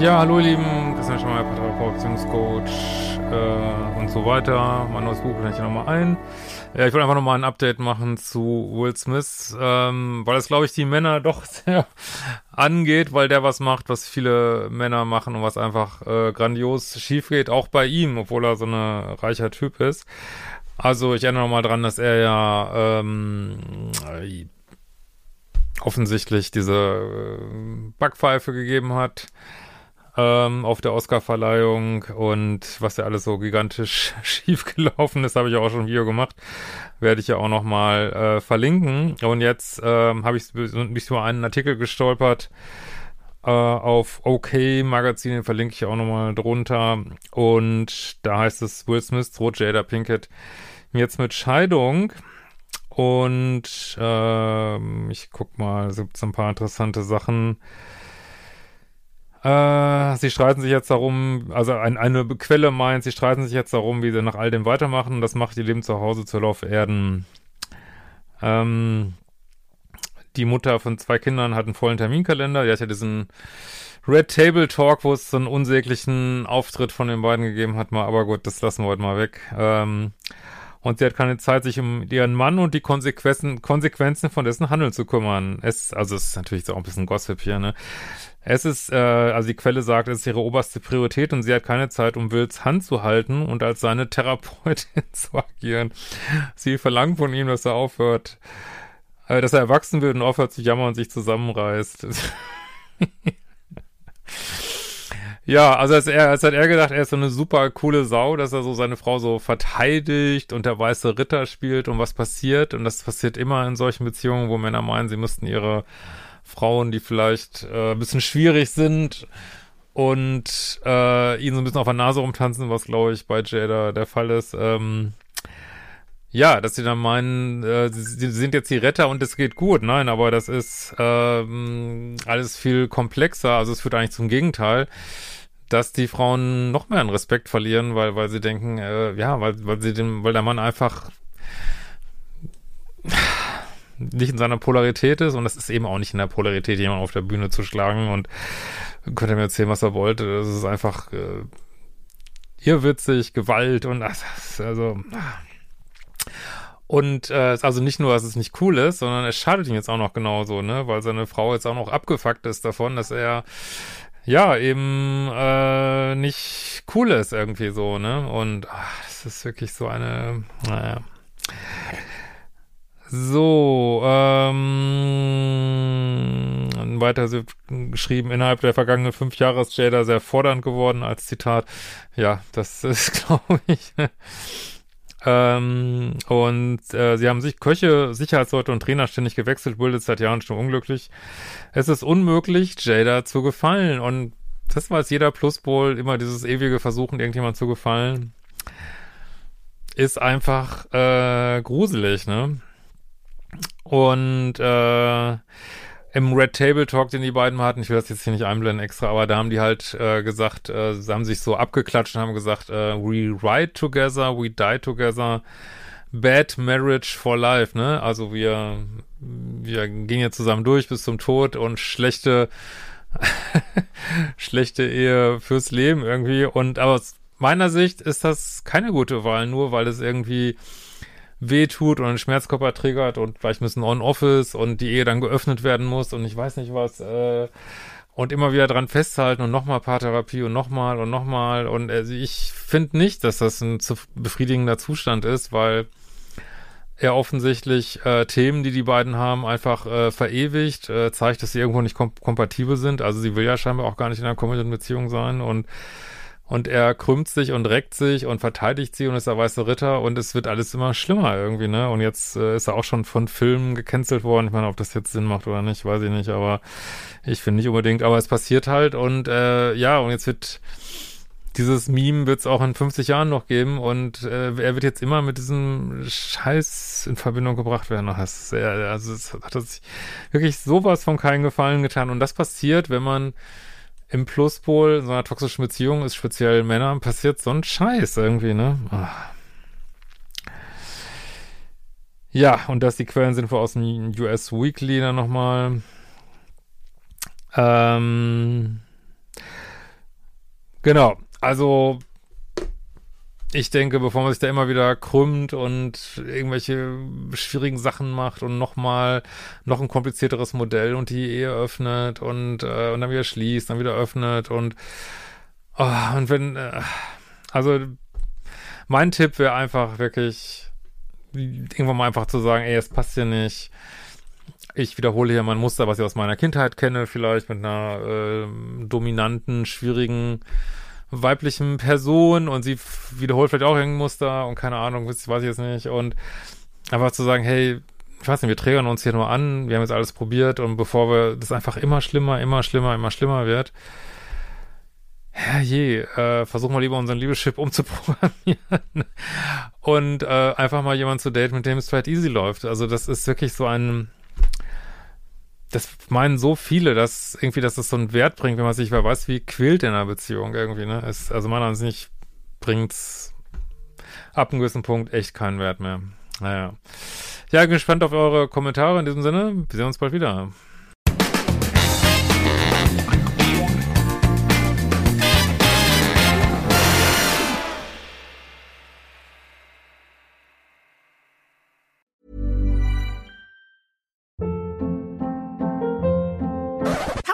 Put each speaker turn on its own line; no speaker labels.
Ja, hallo ihr Lieben, Christian Schmeier, Beziehungscoach äh, und so weiter. Mein neues Buch blende ich nochmal ein. Ja, ich wollte einfach nochmal ein Update machen zu Will Smith, ähm, weil das, glaube ich, die Männer doch sehr angeht, weil der was macht, was viele Männer machen und was einfach äh, grandios schief geht, auch bei ihm, obwohl er so ein reicher Typ ist. Also ich erinnere nochmal dran, dass er ja ähm, offensichtlich diese äh, Backpfeife gegeben hat ähm, auf der Oscarverleihung und was ja alles so gigantisch schief gelaufen ist, habe ich auch schon ein Video gemacht, werde ich ja auch nochmal äh, verlinken. Und jetzt ähm, habe ich mich über einen Artikel gestolpert äh, auf OK Magazin, den verlinke ich auch nochmal drunter. Und da heißt es, Will Smith droht Jada Pinkett jetzt mit Scheidung. Und äh, ich guck mal, es gibt so ein paar interessante Sachen. Äh, sie streiten sich jetzt darum, also ein, eine Quelle meint, sie streiten sich jetzt darum, wie sie nach all dem weitermachen. Das macht ihr Leben zu Hause zur Lauf Erden. Ähm, die Mutter von zwei Kindern hat einen vollen Terminkalender. Die hat ja diesen Red Table Talk, wo es so einen unsäglichen Auftritt von den beiden gegeben hat. Mal, aber gut, das lassen wir heute mal weg. Ähm, und sie hat keine Zeit, sich um ihren Mann und die Konsequenzen, Konsequenzen von dessen Handeln zu kümmern. Es, also es ist natürlich auch ein bisschen Gossip hier, ne? Es ist, äh, also die Quelle sagt, es ist ihre oberste Priorität und sie hat keine Zeit, um Wills Hand zu halten und als seine Therapeutin zu agieren. Sie verlangt von ihm, dass er aufhört, äh, dass er erwachsen wird und aufhört zu jammern und sich zusammenreißt. Ja, also als er, als hat er gedacht, er ist so eine super coole Sau, dass er so seine Frau so verteidigt und der weiße Ritter spielt und was passiert. Und das passiert immer in solchen Beziehungen, wo Männer meinen, sie müssten ihre Frauen, die vielleicht äh, ein bisschen schwierig sind und äh, ihnen so ein bisschen auf der Nase rumtanzen, was glaube ich bei Jada der Fall ist. Ähm, ja, dass sie dann meinen, äh, sie, sind jetzt die Retter und es geht gut. Nein, aber das ist ähm, alles viel komplexer. Also es führt eigentlich zum Gegenteil dass die Frauen noch mehr an Respekt verlieren, weil, weil sie denken, äh, ja, weil, weil sie den, weil der Mann einfach nicht in seiner Polarität ist und das ist eben auch nicht in der Polarität, jemanden auf der Bühne zu schlagen und könnt ihr mir erzählen, was er wollte. Das ist einfach äh, irrwitzig, Gewalt und also und äh, also nicht nur, dass es nicht cool ist, sondern es schadet ihm jetzt auch noch genauso, ne, weil seine Frau jetzt auch noch abgefuckt ist davon, dass er ja, eben äh, nicht cool ist irgendwie so, ne? Und ach, das ist wirklich so eine, naja. So, ähm, weiter geschrieben, innerhalb der vergangenen fünf Jahre ist Jada sehr fordernd geworden als Zitat. Ja, das ist, glaube ich? Ähm, und äh, sie haben sich Köche, Sicherheitsleute und Trainer ständig gewechselt, bildet seit Jahren schon unglücklich. Es ist unmöglich, Jada zu gefallen. Und das weiß jeder Plusbowl, immer dieses ewige Versuchen, irgendjemand zu gefallen, ist einfach äh, gruselig, ne? Und äh, im Red Table Talk, den die beiden hatten, ich will das jetzt hier nicht einblenden extra, aber da haben die halt äh, gesagt, äh, sie haben sich so abgeklatscht und haben gesagt, äh, we ride together, we die together, bad marriage for life, ne? Also wir, wir gehen jetzt zusammen durch bis zum Tod und schlechte, schlechte Ehe fürs Leben irgendwie. Und aber aus meiner Sicht ist das keine gute Wahl, nur weil es irgendwie wehtut und einen Schmerzkörper triggert und vielleicht müssen On-Office und die Ehe dann geöffnet werden muss und ich weiß nicht was, äh, und immer wieder dran festhalten und nochmal Paartherapie und nochmal und nochmal und also ich finde nicht, dass das ein zu befriedigender Zustand ist, weil er offensichtlich äh, Themen, die die beiden haben, einfach äh, verewigt, äh, zeigt, dass sie irgendwo nicht kom kompatibel sind. Also sie will ja scheinbar auch gar nicht in einer kommenden Beziehung sein und und er krümmt sich und reckt sich und verteidigt sie und ist der weiße Ritter und es wird alles immer schlimmer irgendwie, ne? Und jetzt äh, ist er auch schon von Filmen gecancelt worden. Ich meine, ob das jetzt Sinn macht oder nicht, weiß ich nicht, aber ich finde nicht unbedingt, aber es passiert halt und äh, ja, und jetzt wird dieses Meme wird es auch in 50 Jahren noch geben und äh, er wird jetzt immer mit diesem Scheiß in Verbindung gebracht werden. Das ist sehr, also es hat sich wirklich sowas von keinen Gefallen getan und das passiert, wenn man im Pluspol so einer toxischen Beziehung ist, speziell Männern, passiert so ein Scheiß irgendwie, ne? Ach. Ja, und dass die Quellen sind aus dem US Weekly dann nochmal. Ähm, genau, also ich denke, bevor man sich da immer wieder krümmt und irgendwelche schwierigen Sachen macht und nochmal noch ein komplizierteres Modell und die Ehe öffnet und, äh, und dann wieder schließt, dann wieder öffnet und, oh, und wenn, äh, also mein Tipp wäre einfach wirklich, irgendwann mal einfach zu sagen, ey, es passt hier nicht. Ich wiederhole hier mein Muster, was ich aus meiner Kindheit kenne, vielleicht mit einer äh, dominanten, schwierigen weiblichen Person und sie wiederholt vielleicht auch irgendein Muster und keine Ahnung, weiß ich jetzt nicht. Und einfach zu sagen, hey, ich weiß nicht, wir trägern uns hier nur an, wir haben jetzt alles probiert und bevor wir das einfach immer schlimmer, immer schlimmer, immer schlimmer wird, herrje, äh, versuchen wir lieber unseren Liebeschip umzuprogrammieren und äh, einfach mal jemanden zu daten, mit dem es vielleicht easy läuft. Also das ist wirklich so ein das meinen so viele, dass irgendwie, dass das so einen Wert bringt, wenn man sich, wer weiß, wie quält in einer Beziehung irgendwie, ne? Es, also meiner Ansicht nicht bringt's ab einem gewissen Punkt echt keinen Wert mehr. Naja. Ja, gespannt auf eure Kommentare in diesem Sinne. Wir sehen uns bald wieder.